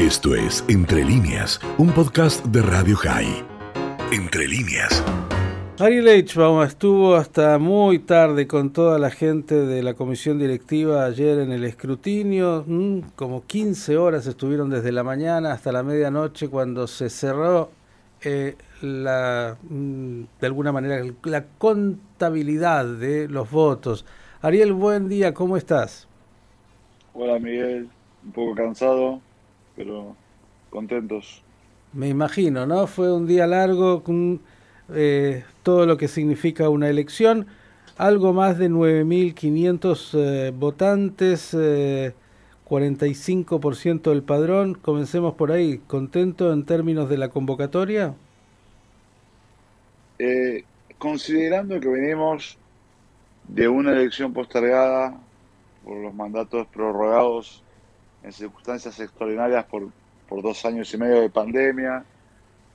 Esto es Entre líneas, un podcast de Radio High. Entre líneas. Ariel Eichbaum estuvo hasta muy tarde con toda la gente de la comisión directiva ayer en el escrutinio, mm, como 15 horas estuvieron desde la mañana hasta la medianoche cuando se cerró eh, la, mm, de alguna manera la contabilidad de los votos. Ariel, buen día, ¿cómo estás? Hola Miguel, un poco cansado, pero contentos. Me imagino, ¿no? Fue un día largo con eh, todo lo que significa una elección. Algo más de 9.500 eh, votantes, eh, 45% del padrón. Comencemos por ahí. ¿Contento en términos de la convocatoria? Eh, considerando que venimos de una elección postergada por los mandatos prorrogados en circunstancias extraordinarias por, por dos años y medio de pandemia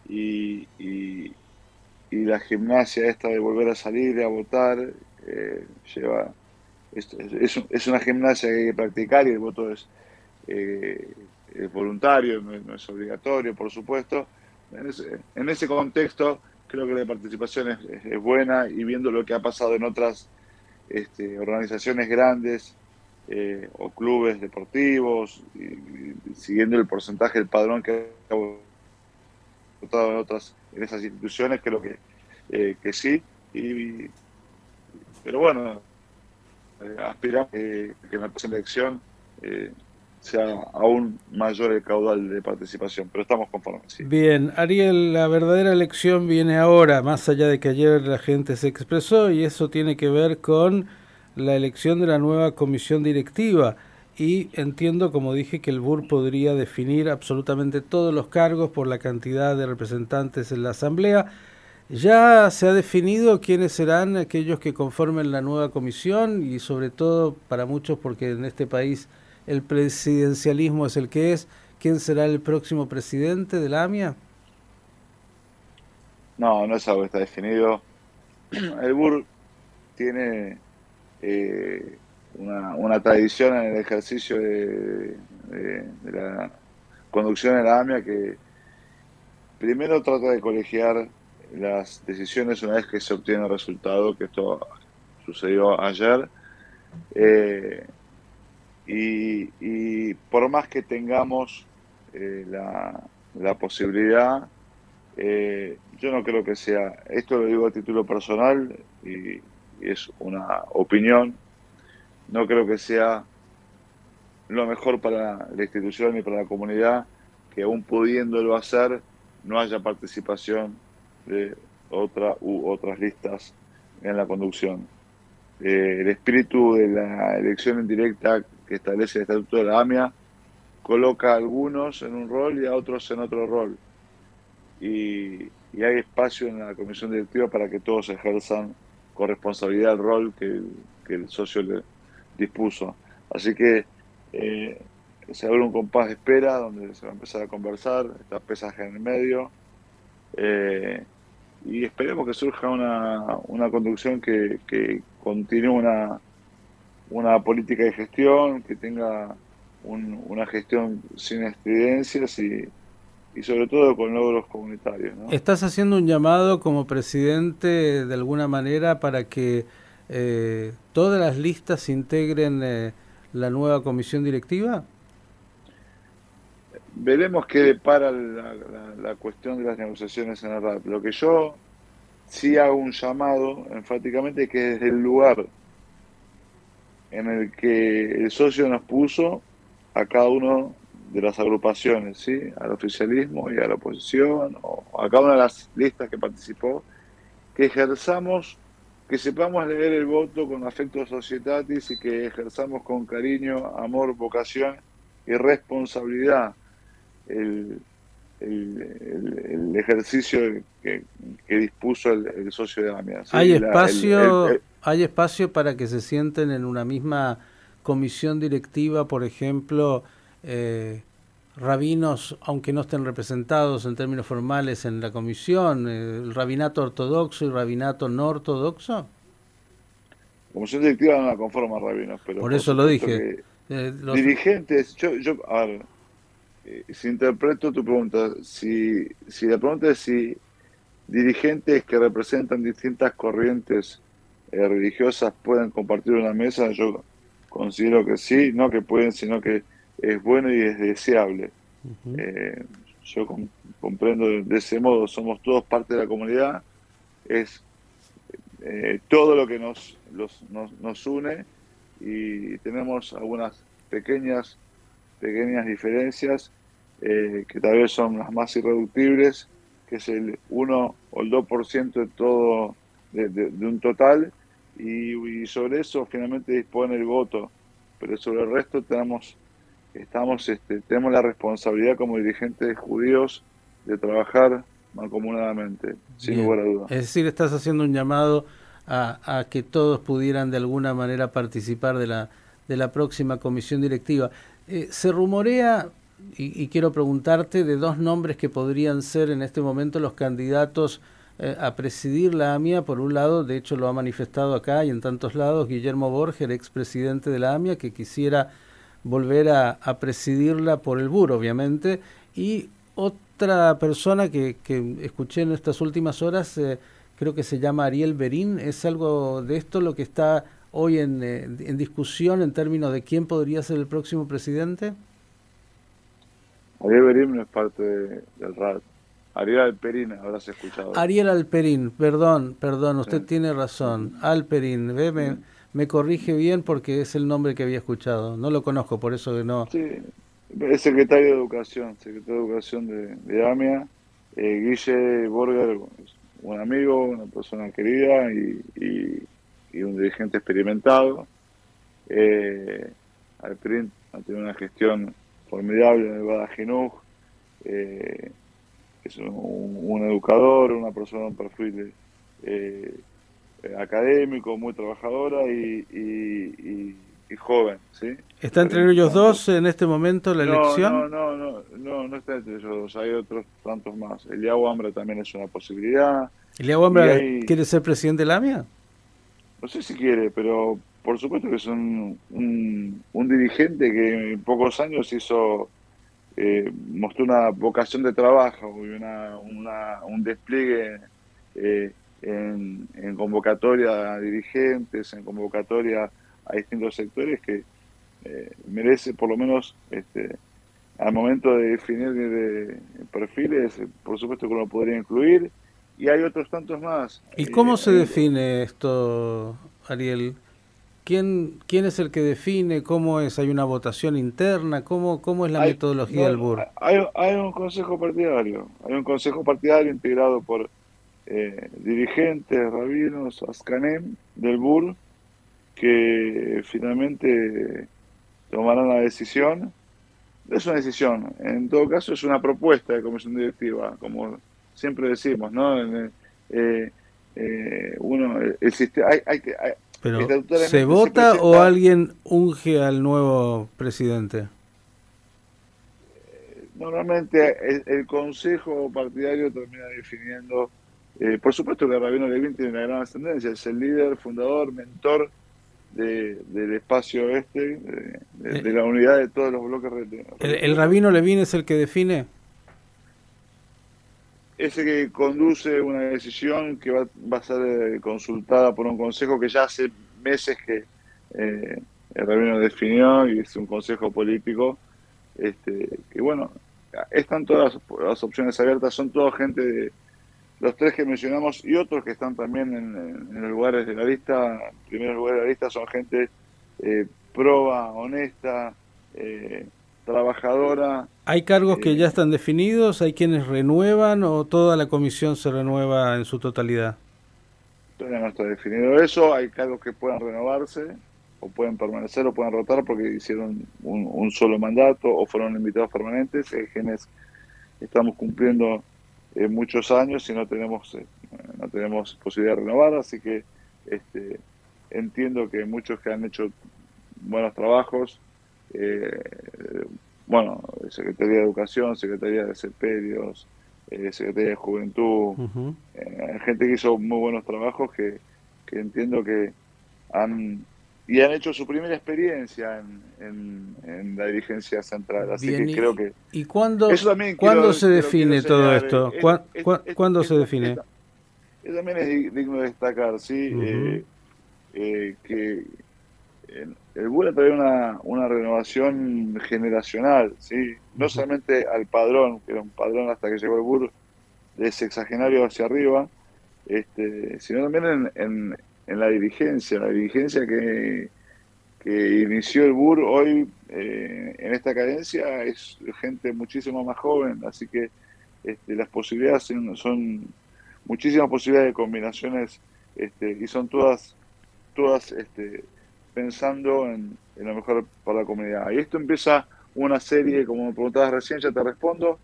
y, y, la gimnasia esta de volver a salir y a votar eh, lleva es, es, es, una gimnasia que hay que practicar y el voto es, eh, es voluntario, no es, obligatorio, por supuesto. En ese, contexto creo que la participación es, buena y viendo lo que ha pasado en otras este, organizaciones grandes eh, o clubes deportivos, y, siguiendo el porcentaje del padrón que ha votado en otras en esas instituciones, creo que, eh, que sí. Y, pero bueno, eh, aspiramos que en la próxima elección eh, sea aún mayor el caudal de participación, pero estamos conformes. Bien, Ariel, la verdadera elección viene ahora, más allá de que ayer la gente se expresó, y eso tiene que ver con la elección de la nueva comisión directiva y entiendo, como dije, que el BUR podría definir absolutamente todos los cargos por la cantidad de representantes en la Asamblea. Ya se ha definido quiénes serán aquellos que conformen la nueva comisión y sobre todo para muchos, porque en este país el presidencialismo es el que es, ¿quién será el próximo presidente de la AMIA? No, no es algo que está definido. El BUR tiene eh, una, tradición en el ejercicio de, la conducción de la AMIA que primero trata de colegiar las decisiones una vez que se obtiene el resultado, que esto sucedió ayer. Eh, y, por más que tengamos eh, la, la, posibilidad, yo no creo que sea, esto lo digo a título personal y, es una opinión, no creo que sea lo mejor para la institución y para la comunidad que aún pudiéndolo hacer no haya participación de otra u otras listas en la conducción. Eh, el espíritu de la elección indirecta que establece el Estatuto de la AMIA coloca a algunos en un rol y a otros en otro rol. Y, y hay espacio en la comisión directiva para que todos ejerzan con responsabilidad el rol que, el socio le dispuso. Así que eh, se abre un compás de espera donde se va a empezar a conversar, está pesaje en el medio, eh, y esperemos que surja una, una conducción que, que continúe una, una política de gestión, que tenga una gestión sin estridencias y, y sobre todo con logros comunitarios. ¿Estás haciendo un llamado como presidente de alguna manera para que eh, todas las listas integren eh, la nueva comisión directiva? Veremos qué depara la, la, cuestión de las negociaciones en el RAP. Lo que yo sí hago un llamado enfáticamente que desde el lugar en el que el socio nos puso a cada uno de las agrupaciones, ¿sí? al oficialismo y a la oposición, o a cada una de las listas que participó, que ejerzamos, que sepamos leer el voto con afecto societatis y que ejerzamos con cariño, amor, vocación y responsabilidad el, el, ejercicio que, dispuso el, socio de AMIA. ¿Hay, espacio, ¿Hay espacio para que se sienten en una misma comisión directiva, por ejemplo, eh, rabinos, aunque no estén representados en términos formales en la comisión, eh, el rabinato ortodoxo y rabinato no ortodoxo? Comisión directiva no la conforma rabinos, pero... Por eso lo dije. Eh, dirigentes, yo, yo, a ver, si interpreto tu pregunta, si, si la pregunta es si dirigentes que representan distintas corrientes eh, religiosas pueden compartir una mesa, yo considero que sí, no que pueden, sino que es bueno y es deseable. Eh, yo comprendo de, ese modo, somos todos parte de la comunidad, es eh, todo lo que nos, nos, nos, une y tenemos algunas pequeñas, pequeñas diferencias que tal vez son las más irreductibles, que es el 1 o el 2% de todo, de, un total, y, sobre eso finalmente dispone el voto, pero sobre el resto tenemos, estamos, este, tenemos la responsabilidad como dirigentes judíos de trabajar mancomunadamente, sin lugar a dudas. Es decir, estás haciendo un llamado a, a, que todos pudieran de alguna manera participar de la, de la próxima comisión directiva. Eh, se rumorea y, quiero preguntarte de dos nombres que podrían ser en este momento los candidatos eh, a presidir la AMIA. Por un lado, de hecho lo ha manifestado acá y en tantos lados, Guillermo Borger, expresidente de la AMIA, que quisiera volver a, presidirla por el BUR, obviamente. Y otra persona que, que escuché en estas últimas horas, eh, creo que se llama Ariel Berín. ¿Es algo de esto lo que está hoy en, eh, en discusión en términos de quién podría ser el próximo presidente? Ariel Berín no es parte del RAD. Ariel Alperín, habrás escuchado. Ariel Alperín, perdón, perdón, usted tiene razón. Alperín, ¿ve? Me, me, corrige bien porque es el nombre que había escuchado. No lo conozco, por eso que no. Sí, es secretario de Educación, secretario de Educación de, AMIA. Eh, Guille Borger, un amigo, una persona querida y, y, un dirigente experimentado. Eh, Alperín ha tenido una gestión formidable en el Badajenuj, eh, es un, educador, una persona, un perfil eh, académico, muy trabajadora y, joven. ¿sí? ¿Está entre ellos dos en este momento la elección? No, no, no, no, no está entre ellos dos, hay otros tantos más. Eliahu Ambra también es una posibilidad. ¿Eliahu Ambra quiere ser presidente de la AMIA? No sé si quiere, pero por supuesto que es un, un, dirigente que en pocos años hizo, eh, mostró una vocación de trabajo y una, un despliegue eh, en, convocatoria a dirigentes, en convocatoria a distintos sectores que eh, merece por lo menos este, al momento de definir de, perfiles, por supuesto que lo podría incluir, y hay otros tantos más. ¿Y cómo se define esto, Ariel? ¿Quién, ¿Quién es el que define cómo es? ¿Hay una votación interna? ¿Cómo, cómo es la metodología del BUR? Hay, hay, un consejo partidario, hay un consejo partidario integrado por eh, dirigentes, rabinos, ascanem del BUR, que finalmente tomarán la decisión. Es una decisión, en todo caso es una propuesta de comisión directiva, como siempre decimos, ¿no? Eh, eh, uno, el, sistema, hay, hay, hay, pero, ¿se vota o alguien unge al nuevo presidente? Eh, normalmente el, consejo partidario termina definiendo, eh, por supuesto que Rabino Levin tiene una gran ascendencia, es el líder, fundador, mentor del espacio este, de, eh, la unidad de todos los bloques. ¿El, el Rabino Levin es el que define? ese que conduce una decisión que va, va a ser eh, consultada por un consejo que ya hace meses que eh, el rabino definió y es un consejo político este, que bueno están todas las opciones abiertas son toda gente de los tres que mencionamos y otros que están también en, los lugares de la lista primeros lugares de la lista son gente eh, proba honesta eh, trabajadora. ¿Hay cargos que eh, ya están definidos? ¿Hay quienes renuevan o toda la comisión se renueva en su totalidad? Todavía no está definido eso. Hay cargos que puedan renovarse o pueden permanecer o pueden rotar porque hicieron un, solo mandato o fueron invitados permanentes. Hay quienes estamos cumpliendo eh, muchos años y no tenemos eh, no tenemos posibilidad de renovar, así que este, entiendo que muchos que han hecho buenos trabajos eh, bueno, Secretaría de Educación, Secretaría de Seperios, eh, Secretaría de Juventud, eh, gente que hizo muy buenos trabajos que, entiendo que han, y han hecho su primera experiencia en, en, la dirigencia central. Así que creo que. ¿Y cuándo, ¿cuándo se define todo esto? ¿Cuándo se define? Eso también es digno de destacar, ¿sí? eh, eh, que el BUR trae una, una renovación generacional, ¿sí? No solamente al padrón, que era un padrón hasta que llegó el BUR de sexagenario hacia arriba, este, sino también en, en, la dirigencia, la dirigencia que, inició el BUR hoy eh, en esta cadencia es gente muchísimo más joven, así que este, las posibilidades son, muchísimas posibilidades de combinaciones este, y son todas, todas este, pensando en, lo mejor para la comunidad. Y esto empieza una serie, como me preguntabas recién, ya te respondo,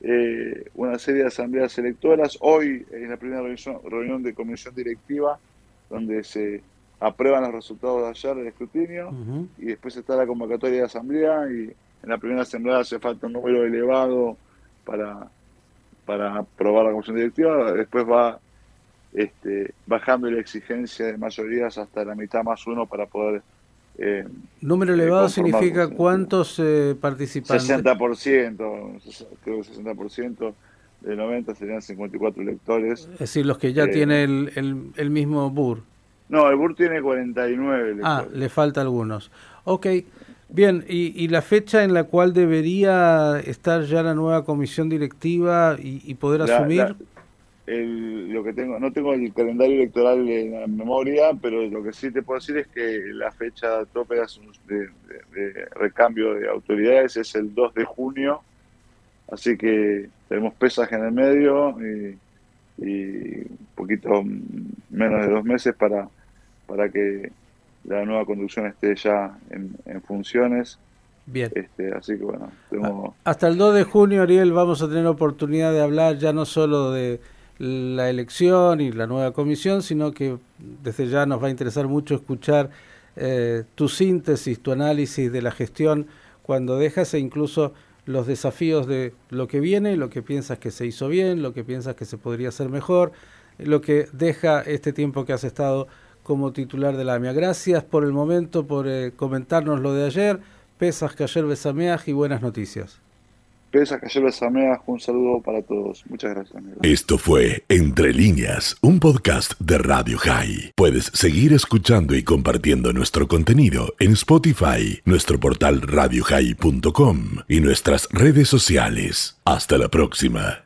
eh, una serie de asambleas electoras. Hoy es la primera reunión, de comisión directiva donde se aprueban los resultados de ayer del escrutinio y después está la convocatoria de asamblea y en la primera asamblea hace falta un número elevado para, para aprobar la comisión directiva. Después va este, bajando la exigencia de mayorías hasta la mitad más uno para poder... Eh, Número elevado significa cuántos eh, participantes. 60%, creo que 60% de 90 serían 54 electores. Es decir, los que ya eh, tienen el, el, mismo BUR. No, el BUR tiene 49 electores. Ah, le falta algunos. Ok, bien, y, y, la fecha en la cual debería estar ya la nueva comisión directiva y, poder asumir lo que tengo, no tengo el calendario electoral en la memoria, pero lo que sí te puedo decir es que la fecha tope de, recambio de autoridades es el 2 de junio, así que tenemos pesaje en el medio y, un poquito menos de dos meses para, para que la nueva conducción esté ya en, funciones. Bien. Este, así que bueno, tengo... Hasta el 2 de junio, Ariel, vamos a tener oportunidad de hablar ya no solo de la elección y la nueva comisión, sino que desde ya nos va a interesar mucho escuchar eh, tu síntesis, tu análisis de la gestión cuando dejas e incluso los desafíos de lo que viene, lo que piensas que se hizo bien, lo que piensas que se podría hacer mejor, lo que deja este tiempo que has estado como titular de la AMIA. Gracias por el momento, por eh, comentarnos lo de ayer. Pesas que ayer besameaj y buenas noticias un saludo para todos. Muchas gracias. Esto fue Entre líneas, un podcast de Radio High. Puedes seguir escuchando y compartiendo nuestro contenido en Spotify, nuestro portal radiohigh.com y nuestras redes sociales. Hasta la próxima.